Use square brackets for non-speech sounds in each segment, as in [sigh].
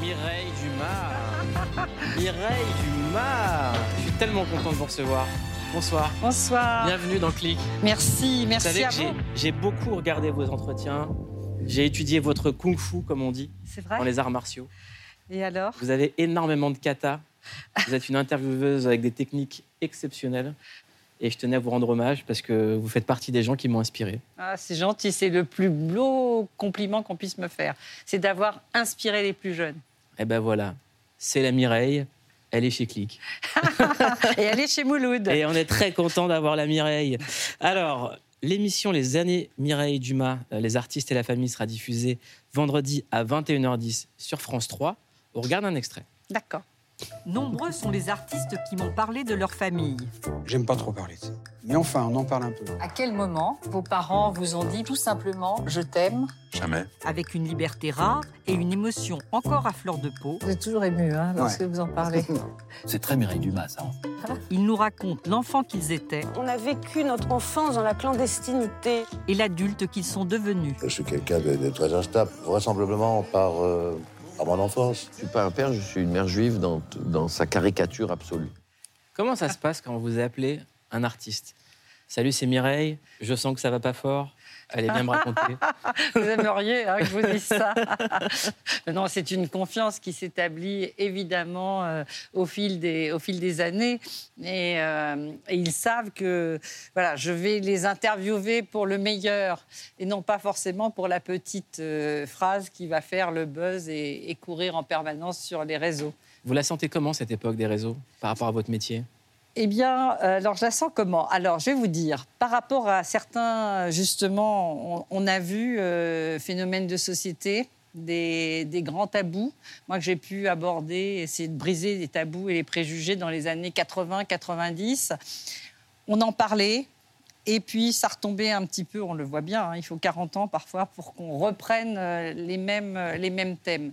Mireille Dumas [laughs] Mireille Dumas Je suis tellement content de vous recevoir. Bonsoir. Bonsoir. Bienvenue dans Click. Merci, Vous merci savez à que j'ai- vous. j'ai beaucoup regardé vos entretiens. J'ai étudié votre kung-fu, comme on dit, C'est vrai dans les arts martiaux. Et alors? Vous avez énormément de kata. Vous êtes une intervieweuse avec des techniques exceptionnelles. Et je tenais à vous rendre hommage parce que vous faites partie des gens qui m'ont inspiré. ah, C'est gentil, c'est le plus beau compliment qu'on puisse me faire. C'est d'avoir inspiré les plus jeunes. Et ben voilà, c'est la Mireille. Elle est chez Click. [laughs] Et aller chez Mouloud. Et on est très content d'avoir la Mireille. Alors, l'émission Les années Mireille Dumas, euh, les artistes et la famille sera diffusée vendredi à 21h10 sur France 3. On regarde un extrait. D'accord. Nombreux sont les artistes qui m'ont parlé de leur famille. J'aime pas trop parler de ça. Mais enfin, on en parle un peu. À quel moment vos parents vous ont dit tout simplement je t'aime? Jamais. Avec une liberté rare et une émotion encore à fleur de peau, Vous êtes toujours ému hein, lorsque vous en parlez. [laughs] C'est très Mireille Dumas, ça. ils nous racontent l'enfant qu'ils étaient On a vécu notre enfance dans la clandestinité. et l'adulte qu'ils sont devenus. Je suis quelqu'un de, de très instable, vraisemblablement par, euh, par mon enfance. Je suis pas un père, je suis une mère juive dans, dans sa caricature absolue. Comment ça se passe quand on vous appelez un artiste? Salut, c'est Mireille. Je sens que ça va pas fort. Allez bien me raconter. [laughs] Vous aimeriez hein, que je vous dise ça. [laughs] Non, c'est une confiance qui s'établit évidemment euh, au, fil des, au fil des années. Et, euh, et ils savent que voilà, je vais les interviewer pour le meilleur et non pas forcément pour la petite euh, phrase qui va faire le buzz et, et courir en permanence sur les réseaux. Vous la sentez comment cette époque des réseaux par rapport à votre métier? Eh bien, euh, alors je la sens comment? Alors, je vais vous dire, par rapport à certains, justement, on, a vu euh, phénomène de société, des, des grands tabous. Moi, que j'ai pu aborder, essayer de briser les tabous et les préjugés dans les années 80-90. On en parlait. Et puis, ça retombait un petit peu, on le voit bien, hein, il faut 40 ans parfois pour qu'on reprenne euh, les mêmes, euh, les mêmes thèmes.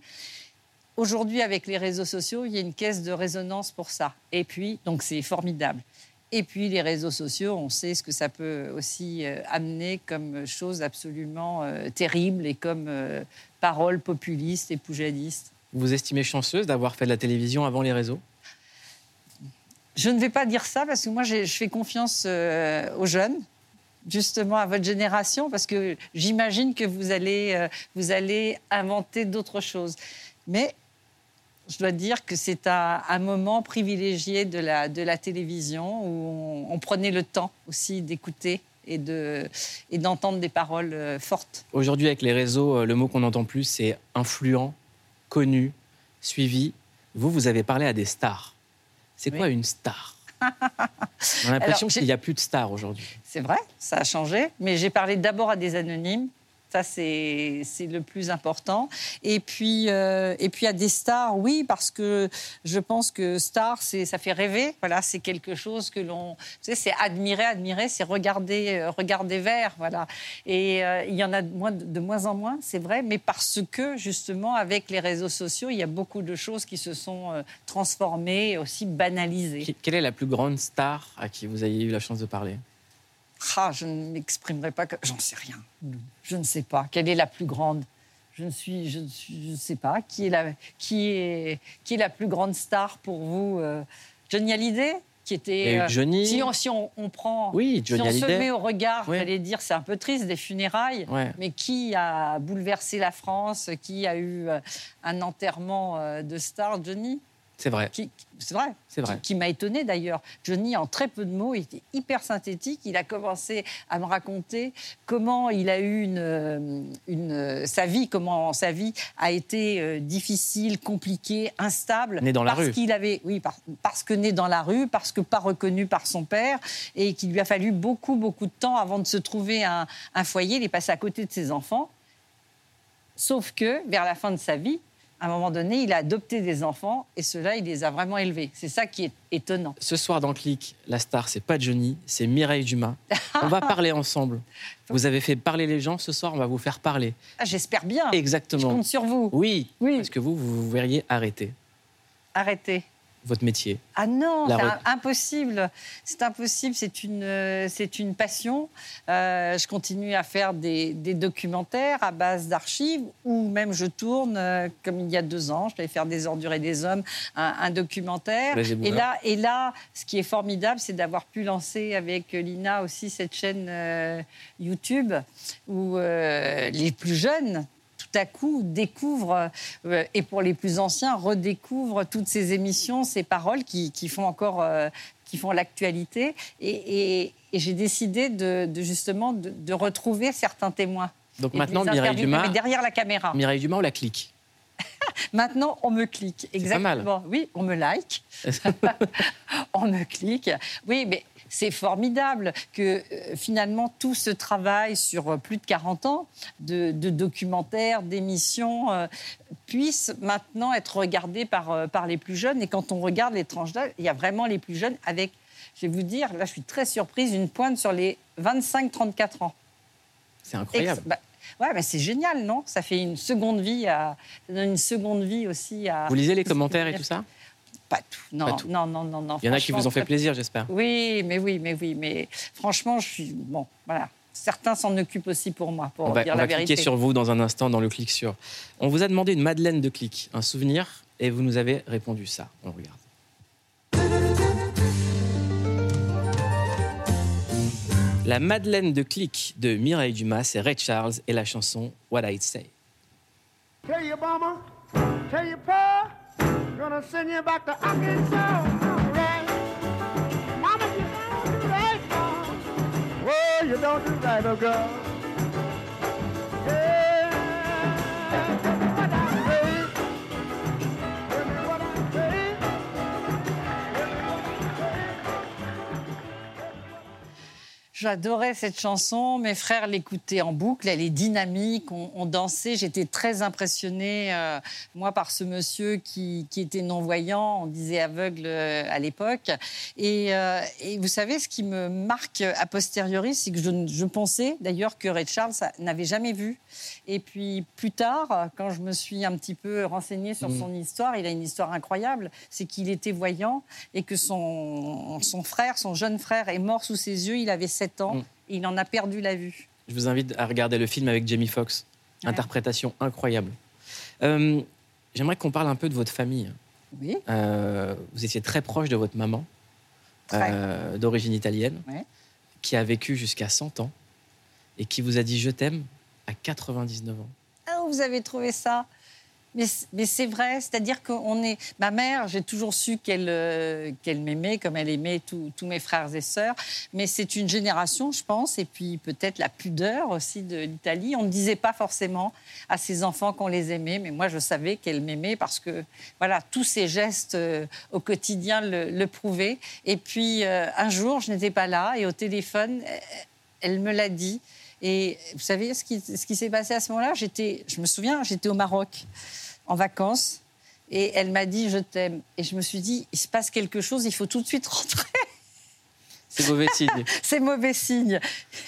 Aujourd'hui, avec les réseaux sociaux, il y a une caisse de résonance pour ça. Et puis, donc c'est formidable. Et puis, les réseaux sociaux, on sait ce que ça peut aussi euh, amener comme chose absolument euh, terrible et comme euh, paroles populistes et poujadistes. Vous estimez chanceuse d'avoir fait de la télévision avant les réseaux? Je ne vais pas dire ça parce que moi, je fais confiance euh, aux jeunes, justement à votre génération, parce que j'imagine que vous allez, euh, vous allez inventer d'autres choses. Mais je dois dire que c'est un, un moment privilégié de la, de la télévision où on, on prenait le temps aussi d'écouter et de- et d'entendre des paroles euh, fortes. Aujourd'hui, avec les réseaux, euh, le mot qu'on entend plus, c'est influent, connu, suivi. Vous, vous avez parlé à des stars. C'est quoi une star? [laughs] On a l'impression qu'il n'y a plus de stars aujourd'hui. C'est vrai, ça a changé, mais j'ai parlé d'abord à des anonymes. Ça, c'est le plus important. Et puis, euh, et puis à des stars, oui, parce que je pense que star, ça fait rêver. Voilà, c'est quelque chose que l'on. C'est admirer, admirer, c'est regarder, euh, regarder vers. Voilà. Et euh, il y en a de moins, en moins, c'est vrai, mais parce que, justement, avec les réseaux sociaux, il y a beaucoup de choses qui se sont transformées et aussi banalisées. Quelle est la plus grande star à qui vous ayez eu la chance de parler? Ah, je ne m'exprimerai pas. que- J'en sais rien. Je ne sais pas. Quelle est la plus grande Je ne suis, je ne suis- je ne sais pas. Qui est la, qui est, qui est la plus grande star pour vous euh, Johnny Hallyday, qui était. Euh, Johnny. Si on, si on, on prend. Oui, si Johnny on se met au regard, Oui. j'allais dire, c'est un peu triste des funérailles. Ouais. Mais qui a bouleversé la France Qui a eu euh, un enterrement de star Johnny? C'est vrai. qui- C'est vrai. C'est vrai. Qui, qui m'a étonné d'ailleurs. Johnny, en très peu de mots, il était hyper synthétique. Il a commencé à me raconter comment il a eu une, euh, une, euh, sa vie, comment sa vie a été euh, difficile, compliquée, instable. Né dans la parce rue. qu'il avait, oui, par- parce que né dans la rue, parce que pas reconnu par son père, et qu'il lui a fallu beaucoup, beaucoup de temps avant de se trouver un, un foyer. Il est passé à côté de ses enfants. Sauf que, vers la fin de sa vie, à un moment donné, il a adopté des enfants et ceux-là, il les a vraiment élevés. C'est ça qui est étonnant. Ce soir dans Click, la star, c'est pas Johnny, c'est Mireille Dumas. On va [laughs] parler ensemble. Vous avez fait parler les gens, ce soir, on va vous faire parler. Ah, J'espère bien. Je Exactement. compte sur vous. Oui, Oui. parce que vous, vous vous verriez arrêter. Arrêtez. Votre métier Ah non, c'est re- impossible. C'est impossible. C'est une, euh, c'est une passion. Euh, je continue à faire des, des documentaires à base d'archives ou même je tourne, euh, comme il y a deux ans, je devais faire des ordures et des hommes, un, un documentaire. Et là, et là, ce qui est formidable, c'est d'avoir pu lancer avec Lina aussi cette chaîne euh, YouTube où les plus jeunes à coup découvrent, euh, et pour les plus anciens, redécouvrent toutes ces émissions, ces paroles qui, qui font encore, euh, qui font l'actualité. Et, et- et j'ai décidé de, de justement de, de retrouver certains témoins. Donc maintenant, Mireille Dumas, derrière la caméra. Mireille Dumas, on la clique. [laughs] Maintenant, on me clique. pas mal. Exactement. Oui, on me like. [laughs] [laughs] on me clique. Oui, mais c'est formidable que euh, finalement tout ce travail sur euh, plus de 40 ans de, de documentaires, d'émissions, euh, puisse maintenant être regardé par, euh, par les plus jeunes. Et quand on regarde les tranches d'âge, il y a vraiment les plus jeunes avec, je vais vous dire, là je suis très surprise, une pointe sur les 25-34 ans. C'est incroyable. Ex- bah, ouais, mais c'est génial, non? Ça fait une seconde vie à, ça donne une seconde vie aussi à. Vous lisez les commentaires et tout ça? Pas tout. Non, Pas tout. non, non, non, non. Il y en a qui Franchement, vous ont fait plaisir, j'espère. Oui, mais oui, mais oui, mais franchement, je suis bon. Voilà. Certains s'en occupent aussi pour moi, pour On va, dire on la va vérité. cliquer sur vous dans un instant dans le clic sur. On vous a demandé une Madeleine de clic, un souvenir, et vous nous avez répondu ça. On regarde. La Madeleine de clic de Mireille Dumas, c'est Ray Charles et la chanson What I'd Say. Tell your mama, tell your pa, gonna send you back to Arkansas. Right. Mama, you don't do right, mom. Oh, you don't do right, oh girl. J'adorais cette chanson. Mes frères l'écoutaient en boucle. Elle est dynamique. On, on dansait. J'étais très impressionnée, euh, moi, par ce monsieur qui, qui était non-voyant. On disait aveugle euh, à l'époque. Et, euh, et vous savez, ce qui me marque a posteriori, c'est que je, je pensais d'ailleurs que Ray Charles n'avait jamais vu. Et puis plus tard, quand je me suis un petit peu renseignée sur Mhm. son histoire, il a une histoire incroyable. C'est qu'il était voyant et que son, son frère, son jeune frère, est mort sous ses yeux. Il avait 7 ans et il en a perdu la vue. Je vous invite à regarder le film avec Jamie Foxx. Ouais. Interprétation incroyable. Euh, J'aimerais qu'on parle un peu de votre famille. Oui, Euh, vous étiez très proche de votre maman, euh, d'origine italienne, Ouais. qui a vécu jusqu'à 100 ans et qui vous a dit je t'aime à 99 ans. Ah, vous avez trouvé ça mais, c'est vrai, c'est-à-dire qu'on est. Ma mère, j'ai toujours su qu'elle euh, m'aimait comme elle aimait tous mes frères et sœurs. Mais c'est une génération, je pense, et puis peut-être la pudeur aussi de l'Italie. On ne disait pas forcément à ses enfants qu'on les aimait, mais moi je savais qu'elle m'aimait parce que voilà, tous ses gestes euh, au quotidien le, prouvaient. Et puis euh, un jour, je n'étais pas là et au téléphone, elle me l'a dit. Et vous savez ce qui, ce qui s'est passé à ce moment-là? J'étais, je me souviens, j'étais au Maroc en vacances et elle m'a dit je t'aime. Et je me suis dit il se passe quelque chose, il faut tout de suite rentrer. C'est mauvais signe. [laughs] C'est mauvais signe.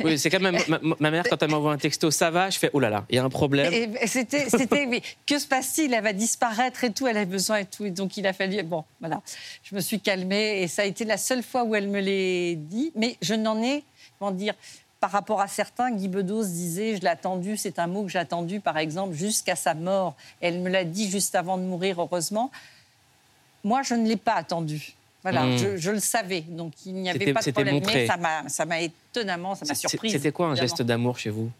Oui, c'est quand même ma, mère quand elle m'envoie un texto, ça va, je fais oh là là, il y a un problème. Et et c'était, c'était, mais que se passe-t-il? Elle va disparaître et tout, elle a besoin et tout. Et donc il a fallu. Bon, voilà. Je me suis calmée et ça a été la seule fois où elle me l'a dit. Mais je n'en ai, comment dire, par rapport à certains, Guy Bedos disait Je l'ai attendu, c'est un mot que j'ai attendu, par exemple, jusqu'à sa mort. Elle me l'a dit juste avant de mourir, heureusement. Moi, je ne l'ai pas attendu. Voilà, Hmm. je, je le savais. Donc il n'y avait pas de problème. montré. Mais ça m'a, ça m'a étonnamment, ça m'a surprise. C'était quoi un évidemment. geste d'amour chez vous?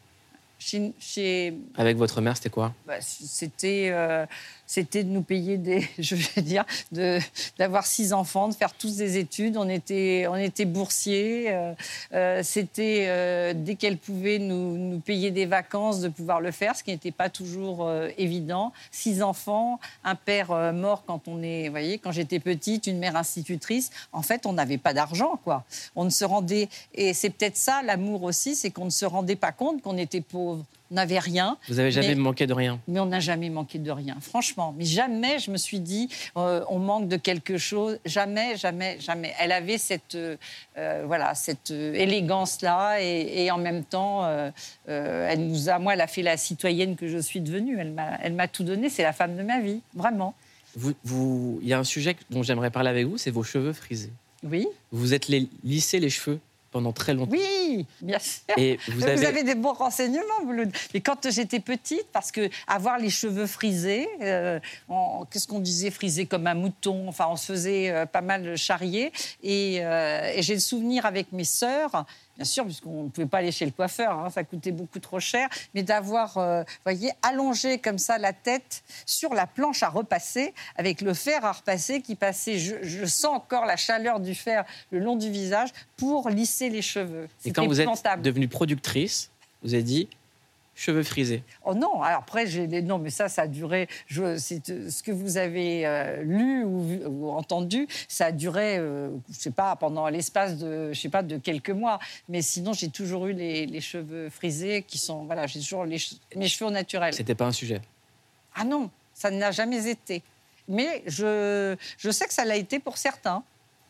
Chez- chez, Avec votre mère, c'était quoi? bah, c'était euh, c'était de nous payer des [laughs] je vais dire de d'avoir six enfants de faire tous des études. On était on était boursiers euh, euh, c'était dès qu'elle pouvait nous, nous payer des vacances de pouvoir le faire ce qui n'était pas toujours évident. Six enfants un père mort quand on est vous voyez quand j'étais petite une mère institutrice. En fait on n'avait pas d'argent quoi. On ne se rendait et c'est peut-être ça l'amour aussi c'est qu'on ne se rendait pas compte qu'on était pauvre on n'avait rien Vous avez jamais Mais- manqué de rien mais on n'a jamais manqué de rien, franchement. Mais jamais je me suis dit, euh, on manque de quelque chose. Jamais, jamais, jamais. Elle avait cette, euh, euh, voilà, cette élégance-là et, et en même temps, euh, elle nous a, moi, elle a fait la citoyenne que je suis devenue. Elle m'a, elle m'a tout donné. C'est la femme de ma vie, vraiment. vous, vous- il y a un sujet dont j'aimerais parler avec vous, c'est vos cheveux frisés. Oui. Vous êtes les, lissé les cheveux pendant très longtemps. Oui, bien sûr. Et vous avez, des bons renseignements. Et quand j'étais petite, parce que avoir les cheveux frisés, euh, qu'est-ce qu'on disait, frisés comme un mouton, enfin, on se faisait euh, pas mal charrier. Et, euh, et j'ai le souvenir avec mes sœurs, bien sûr, puisqu'on ne pouvait pas aller chez le coiffeur, hein, ça coûtait beaucoup trop cher, mais d'avoir, euh, voyez, allongé comme ça la tête sur la planche à repasser, avec le fer à repasser qui passait. Je, je sens encore la chaleur du fer le long du visage pour lisser les cheveux. et quand vous êtes devenue productrice, vous avez dit cheveux frisés. Oh non, alors après, j'ai des... non, mais ça, ça a duré. Je... Ce que vous avez euh, lu ou, entendu, ça a duré, euh, je sais pas, pendant l'espace de, je sais pas, de quelques mois. Mais sinon, j'ai toujours eu les, les cheveux frisés qui sont, voilà, j'ai toujours les mes cheveux au naturel. C'était pas un sujet. Ah non, ça n'a jamais été. Mais je, je sais que ça l'a été pour certains.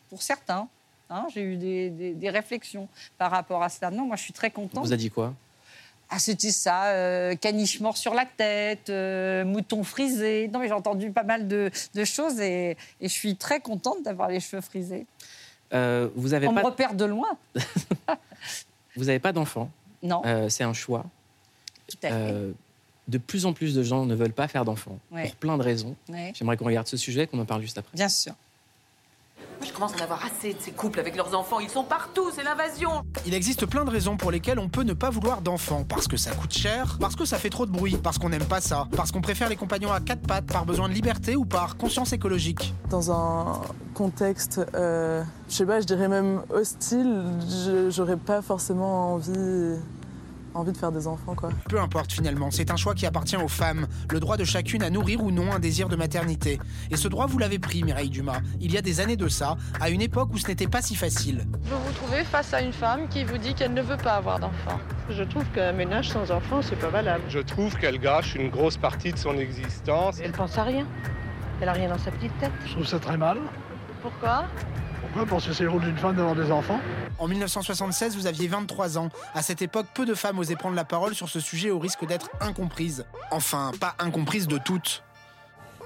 Pour certains. Hein, j'ai eu des, des- des réflexions par rapport à cela. Non, moi, je suis très On contente. vous a dit quoi? Ah, c'était ça, euh, caniche mort sur la tête, euh, mouton frisé. Non, mais j'ai entendu pas mal de, de choses et, et je suis très contente d'avoir les cheveux frisés. Euh, Vous avez On me pas, repère de loin. [laughs] vous avez pas d'enfant. Non, c'est un choix. tout à fait. De plus en plus de gens ne veulent pas faire d'enfants Ouais. pour plein de raisons. Ouais, J'aimerais qu'on regarde ce sujet, qu'on en parle juste après. bien sûr. Je commence à en avoir assez de ces couples avec leurs enfants. Ils sont partout, c'est l'invasion. Il existe plein de raisons pour lesquelles on peut ne pas vouloir d'enfants. Parce que ça coûte cher, parce que ça fait trop de bruit, parce qu'on n'aime pas ça, parce qu'on préfère les compagnons à quatre pattes par besoin de liberté ou par conscience écologique. Dans un contexte, euh, je sais pas, je dirais même hostile, j'aurais pas forcément envie, envie de faire des enfants, quoi. Peu importe finalement, c'est un choix qui appartient aux femmes, le droit de chacune à nourrir ou non un désir de maternité. Et ce droit, vous l'avez pris, Mireille Dumas, il y a des années de ça, à une époque où ce n'était pas si facile. Vous vous trouvez face à une femme qui vous dit qu'elle ne veut pas avoir d'enfant. Je trouve qu'un ménage sans enfant, c'est pas valable. Je trouve qu'elle gâche une grosse partie de son existence. Elle pense à rien. Elle a rien dans sa petite tête. Je trouve ça très mal. Pourquoi? Pourquoi Parce que c'est le rôle d'une femme d'avoir des enfants. En 1976, vous aviez 23 ans. À cette époque, peu de femmes osaient prendre la parole sur ce sujet au risque d'être incomprises. Enfin, pas incomprises de toutes.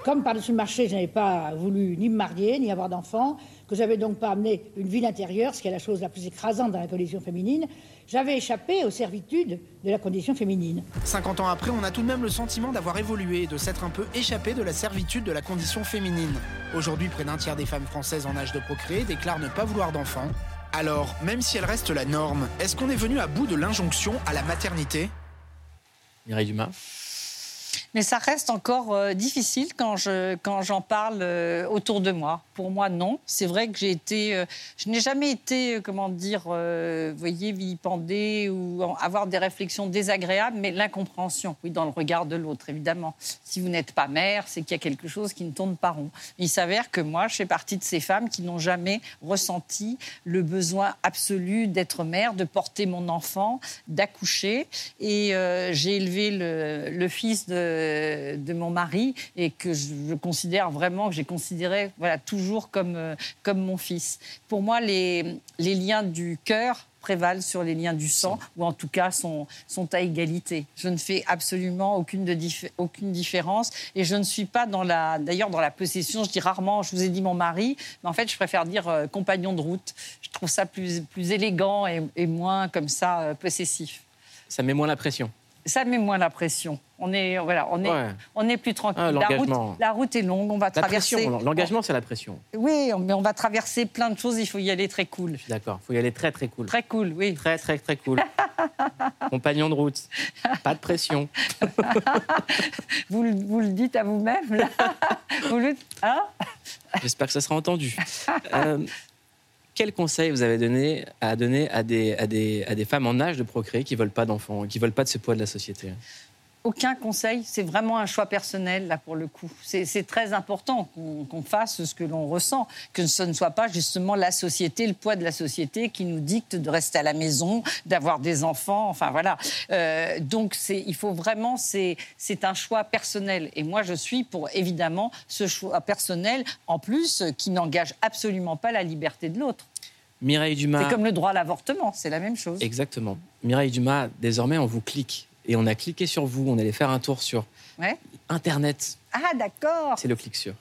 Comme par-dessus le marché, je n'avais pas voulu ni me marier, ni avoir d'enfants, que j'avais donc pas amené une vie d'intérieur, ce qui est la chose la plus écrasante dans la condition féminine, j'avais échappé aux servitudes de la condition féminine. 50 ans après, on a tout de même le sentiment d'avoir évolué de s'être un peu échappé de la servitude de la condition féminine. Aujourd'hui, près d'un tiers des femmes françaises en âge de procréer déclarent ne pas vouloir d'enfants. Alors, même si elle reste la norme, est-ce qu'on est venu à bout de l'injonction à la maternité? Mireille Dumas. Mais ça reste encore euh, difficile quand je quand j'en parle euh, autour de moi. Pour moi, non. C'est vrai que j'ai été, euh, je n'ai jamais été, comment dire, voyez, vilipendée ou avoir des réflexions désagréables, mais l'incompréhension, oui, dans le regard de l'autre, évidemment. Si vous n'êtes pas mère, c'est qu'il y a quelque chose qui ne tourne pas rond. Il s'avère que moi, je fais partie de ces femmes qui n'ont jamais ressenti le besoin absolu d'être mère, de porter mon enfant, d'accoucher. Et j'ai élevé le, le fils de, de mon mari et que je, je considère vraiment, que j'ai considéré voilà, toujours comme, euh, comme mon fils. Pour moi, les, les liens du cœur prévalent sur les liens du sang, ou en tout cas sont, sont à égalité. Je ne fais absolument aucune, de dif- aucune différence et je ne suis pas dans la... D'ailleurs, dans la possession, je dis rarement, je vous ai dit mon mari, mais en fait, je préfère dire euh, compagnon de route. Je trouve ça plus, plus élégant et, et moins comme ça euh, possessif. Ça met moins la pression. Ça met moins la pression. On est, voilà, on est, Ouais. on est plus tranquille. Ah, la, route, la route est longue, on va La traverser. l'engagement, c'est la pression. Oui, mais on va traverser plein de choses. Il faut y aller très cool. Je suis d'accord. Il faut y aller très, très cool. Très cool, oui. Très, très, très cool. [laughs] Compagnon de route. Pas de pression. [laughs] Vous, le- vous le dites à vous-même, là [laughs] Vous le- hein? J'espère que ça sera entendu. Euh, quel conseil vous avez donné à donner à des, à des, femmes en âge de procréer qui veulent pas d'enfants, qui veulent pas de ce poids de la société? Aucun conseil, c'est vraiment un choix personnel, là, pour le coup. C'est très important qu'on fasse ce que l'on ressent, que ce ne soit pas justement la société, le poids de la société qui nous dicte de rester à la maison, d'avoir des enfants, enfin voilà. Euh, donc, c'est- il faut vraiment, c'est un choix personnel. Et moi, je suis pour, évidemment, ce choix personnel, en plus, qui n'engage absolument pas la liberté de l'autre. Mireille Dumas. C'est comme le droit à l'avortement, c'est la même chose. Exactement. Mireille Dumas, désormais, on vous clique et on a cliqué sur vous, on allait faire un tour sur. Internet. Ah d'accord. C'est le clic sur.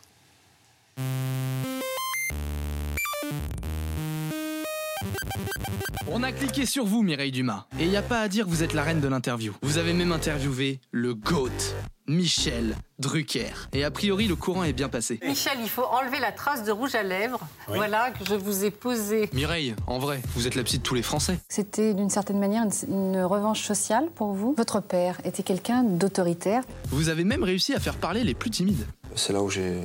On a cliqué sur vous, Mireille Dumas. Et il n'y a pas à dire que vous êtes la reine de l'interview. Vous avez même interviewé le GOAT, Michel Drucker. Et a priori, le courant est bien passé. Michel, il faut enlever la trace de rouge à lèvres. Oui. Voilà que je vous ai posé. Mireille, en vrai, vous êtes la psy de tous les Français. C'était d'une certaine manière une, une revanche sociale pour vous. Votre père était quelqu'un d'autoritaire. Vous avez même réussi à faire parler les plus timides. C'est là où j'ai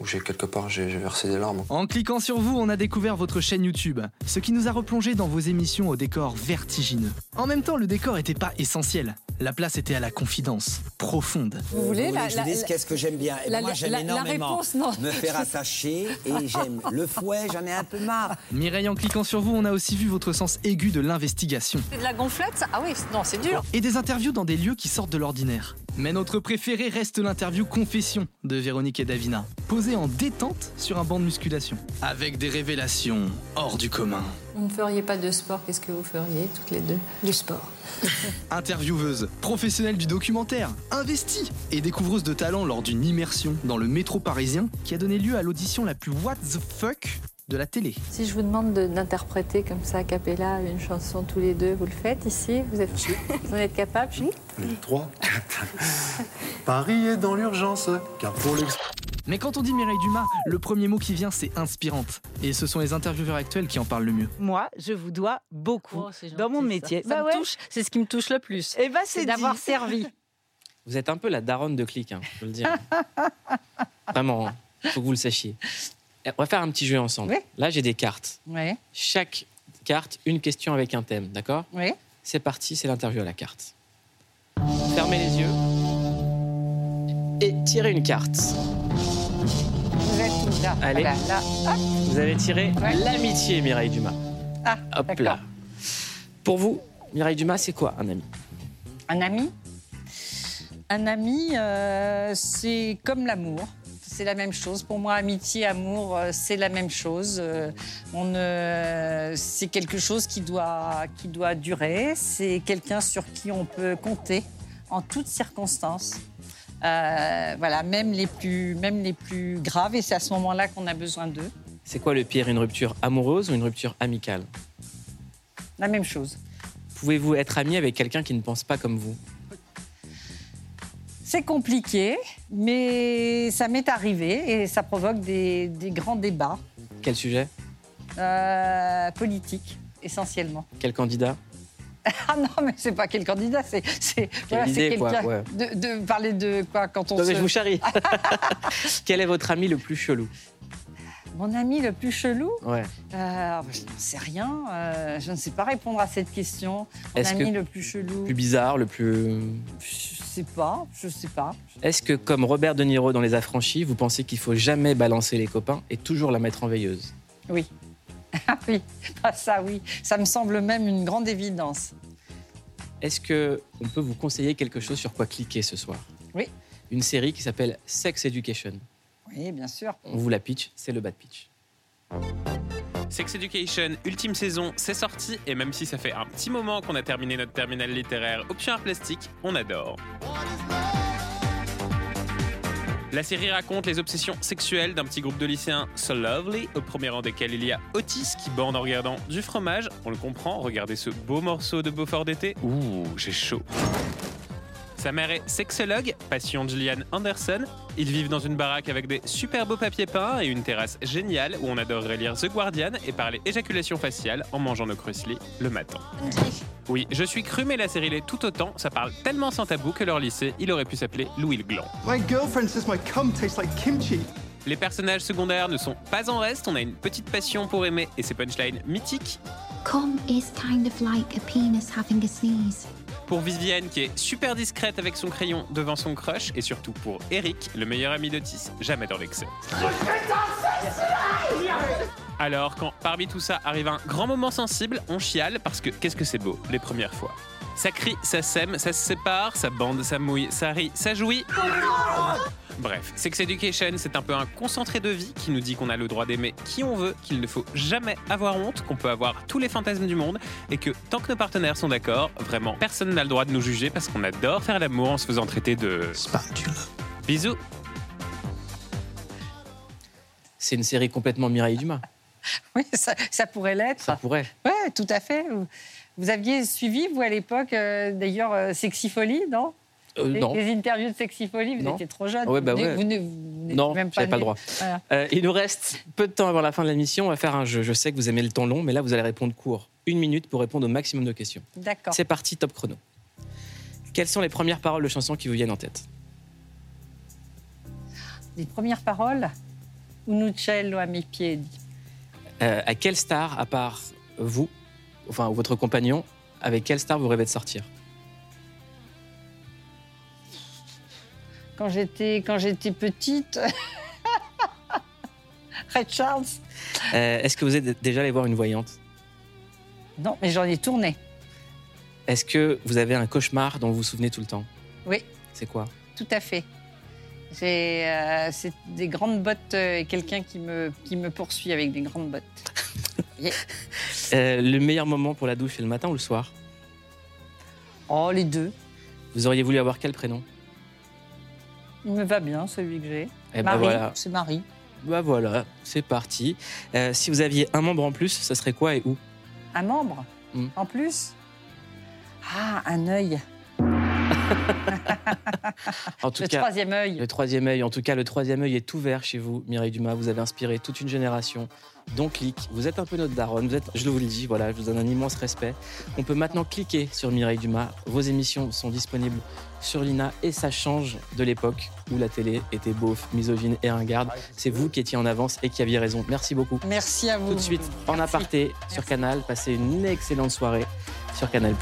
où j'ai quelque part versé des larmes. En cliquant sur vous, on a découvert votre chaîne YouTube, ce qui nous a replongé dans vos émissions au décor vertigineux. En même temps, le décor n'était pas essentiel. La place était à la confidence, profonde. Vous voulez Vous la, voulez que je vous la- dise qu'est-ce que j'aime bien? Et la- Moi, j'aime énormément réponse, non. me faire attacher et [laughs] j'aime le fouet, j'en ai un peu marre. Mireille, en cliquant sur vous, on a aussi vu votre sens aigu de l'investigation. C'est de la gonflette ça Ah oui, non, c'est dur. Et des interviews dans des lieux qui sortent de l'ordinaire. Mais notre préféré reste l'interview Confession de Véronique et Davina, posée en détente sur un banc de musculation. Avec des révélations hors du commun. Vous ne feriez pas de sport, qu'est-ce que vous feriez toutes les deux? Du sport. Intervieweuse, professionnelle du documentaire, investie et découvreuse de talent lors d'une immersion dans le métro parisien qui a donné lieu à l'audition la plus what the fuck de la télé. Si je vous demande de- d'interpréter comme ça a cappella une chanson tous les deux, vous le faites ici Vous êtes, vous en êtes capable? Les 3, 4. Paris est dans l'urgence, car pour l'ex... Mais quand on dit Mireille Dumas, le premier mot qui vient c'est inspirante. Et ce sont les intervieweurs actuels qui en parlent le mieux. Moi, je vous dois beaucoup dans mon métier. Ça Bah me ouais. touche, c'est ce qui me touche le plus. Eh ben, c'est d'avoir servi. [laughs] Vous êtes un peu la daronne de clic, hein, je peux le dire. [laughs] Vraiment, il faut que vous le sachiez. Eh, On va faire un petit jeu ensemble. Là, j'ai des cartes. Oui. Chaque carte, une question avec un thème, d'accord? Oui. C'est parti, c'est l'interview à la carte. Fermez les yeux et tirez une carte. Vous êtes là? Allez. Voilà, là. Hop. Vous avez tiré l'amitié, Mireille Dumas. Ah, Hop là. Pour vous, Mireille Dumas, c'est quoi un ami? Un ami? Un ami, euh, c'est comme l'amour. C'est la même chose. Pour moi, amitié, amour, euh, c'est la même chose. Euh, on c'est quelque chose qui doit, qui doit durer. C'est quelqu'un sur qui on peut compter en toutes circonstances. Euh, voilà, même les plus, même les plus graves. Et c'est à ce moment-là qu'on a besoin d'eux. C'est quoi le pire, une rupture amoureuse ou une rupture amicale? La même chose. Pouvez-vous être ami avec quelqu'un qui ne pense pas comme vous? C'est compliqué, mais ça m'est arrivé et ça provoque des, des grands débats Quel sujet? Euh, politiques, essentiellement. Quel candidat? [laughs] Ah non, mais c'est pas quel candidat, c'est c'est voilà, quelqu'un. ouais. De, de parler de quoi quand on Non, mais je vous charrie. [laughs] Quel est votre ami le plus chelou Mon ami le plus chelou Ouais. Euh, Je n'en sais rien. euh, je ne sais pas répondre à cette question. Mon ami que- le plus chelou. Le plus bizarre, le plus. Je sais pas. Je sais pas. Est-ce que, comme Robert De Niro dans Les Affranchis, vous pensez qu'il faut jamais balancer les copains et toujours la mettre en veilleuse? Oui. [laughs] Ah oui. Ah, ça oui. Ça me semble même une grande évidence. Est-ce que on peut vous conseiller quelque chose sur quoi cliquer ce soir? Oui. Une série qui s'appelle Sex Education. Oui, bien sûr. On vous la pitch, c'est le bad pitch. Sex Education, ultime saison, c'est sorti et même si ça fait un petit moment qu'on a terminé notre terminal littéraire option art plastique, on adore. La série raconte les obsessions sexuelles d'un petit groupe de lycéens so lovely, au premier rang desquels il y a Otis qui bande en regardant du fromage. On le comprend, regardez ce beau morceau de Beaufort d'été. Ouh, j'ai chaud. Sa mère est sexologue, passion Gillian Anderson. Ils vivent dans une baraque avec des super beaux papiers peints et une terrasse géniale où on adorerait lire The Guardian et parler éjaculation faciale en mangeant nos crusli le matin. Oui, je suis cru, mais la série l'est tout autant. Ça parle tellement sans tabou que leur lycée, il aurait pu s'appeler Louis le Gland. My girlfriend says my cum tastes like kimchi. Les personnages secondaires ne sont pas en reste. On a une petite passion pour aimer et ses punchlines mythiques. Cum is kind of like a penis having a sneeze. Pour Viviane qui est super discrète avec son crayon devant son crush et surtout pour Eric, le meilleur ami d'Otis, jamais dans l'excès. Alors quand parmi tout ça arrive un grand moment sensible, on chiale parce que qu'est-ce que c'est beau les premières fois. Ça crie, ça sème, ça se sépare, ça bande, ça mouille, ça rit, ça jouit. Bref, Sex Education, c'est un peu un concentré de vie qui nous dit qu'on a le droit d'aimer qui on veut, qu'il ne faut jamais avoir honte, qu'on peut avoir tous les fantasmes du monde et que tant que nos partenaires sont d'accord, vraiment, personne n'a le droit de nous juger parce qu'on adore faire l'amour en se faisant traiter de... Bisous C'est une série complètement Mireille Dumas. [laughs] Oui, ça, ça pourrait l'être. Ça pourrait. Oui, tout à fait. Vous- Vous aviez suivi, vous, à l'époque, euh, d'ailleurs, euh, Sexy Folie, non? Euh, les, non. les interviews de Sexy Folie, vous Non. étiez trop jeune. Ouais, bah vous, ouais. vous Non, même pas le droit. Voilà. Euh, il nous reste peu de temps avant la fin de la mission. On va faire un jeu. Je sais que vous aimez le temps long, mais là, vous allez répondre court. Une minute pour répondre au maximum de questions. D'accord. C'est parti, top chrono. Quelles sont les premières paroles de chansons qui vous viennent en tête? Les premières paroles Un uccello a mes piedi. Euh, À quelle star, à part vous, enfin votre compagnon, avec quelle star vous rêvez de sortir? Quand j'étais quand j'étais petite, [laughs] Red Charles. Euh, Est-ce que vous êtes déjà allé voir une voyante? Non, mais j'en ai tourné. Est-ce que vous avez un cauchemar dont vous vous souvenez tout le temps? Oui, C'est quoi? Tout à fait. J'ai euh, c'est des grandes bottes euh, et quelqu'un qui me qui me poursuit avec des grandes bottes. [laughs] Yeah. Euh, Le meilleur moment pour la douche, c'est le matin ou le soir? Oh, les deux. Vous auriez voulu avoir quel prénom? Il me va bien, celui que j'ai. Eh ben Marie, voilà. c'est Marie. Bah voilà, c'est parti. Euh, si vous aviez un membre en plus, ce serait quoi et où? Un membre, Hmm. en plus? Ah, un œil. [laughs] En tout Le cas, troisième œil. Le troisième œil, en tout cas, le troisième œil est ouvert chez vous, Mireille Dumas. Vous avez inspiré toute une génération. Donc, clique. Vous êtes un peu notre daronne. Vous êtes, je vous le dis, voilà, je vous donne un immense respect. On peut maintenant cliquer sur Mireille Dumas. Vos émissions sont disponibles sur l'INA et ça change de l'époque où la télé était beauf, misogyne et ringarde. C'est vous qui étiez en avance et qui aviez raison. Merci beaucoup. Merci à vous. Tout de suite, en aparté sur Canal. Passez une excellente soirée sur Canal+.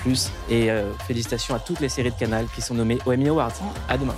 Et euh, félicitations à toutes les séries de Canal qui sont nommées Emmy Awards. À demain.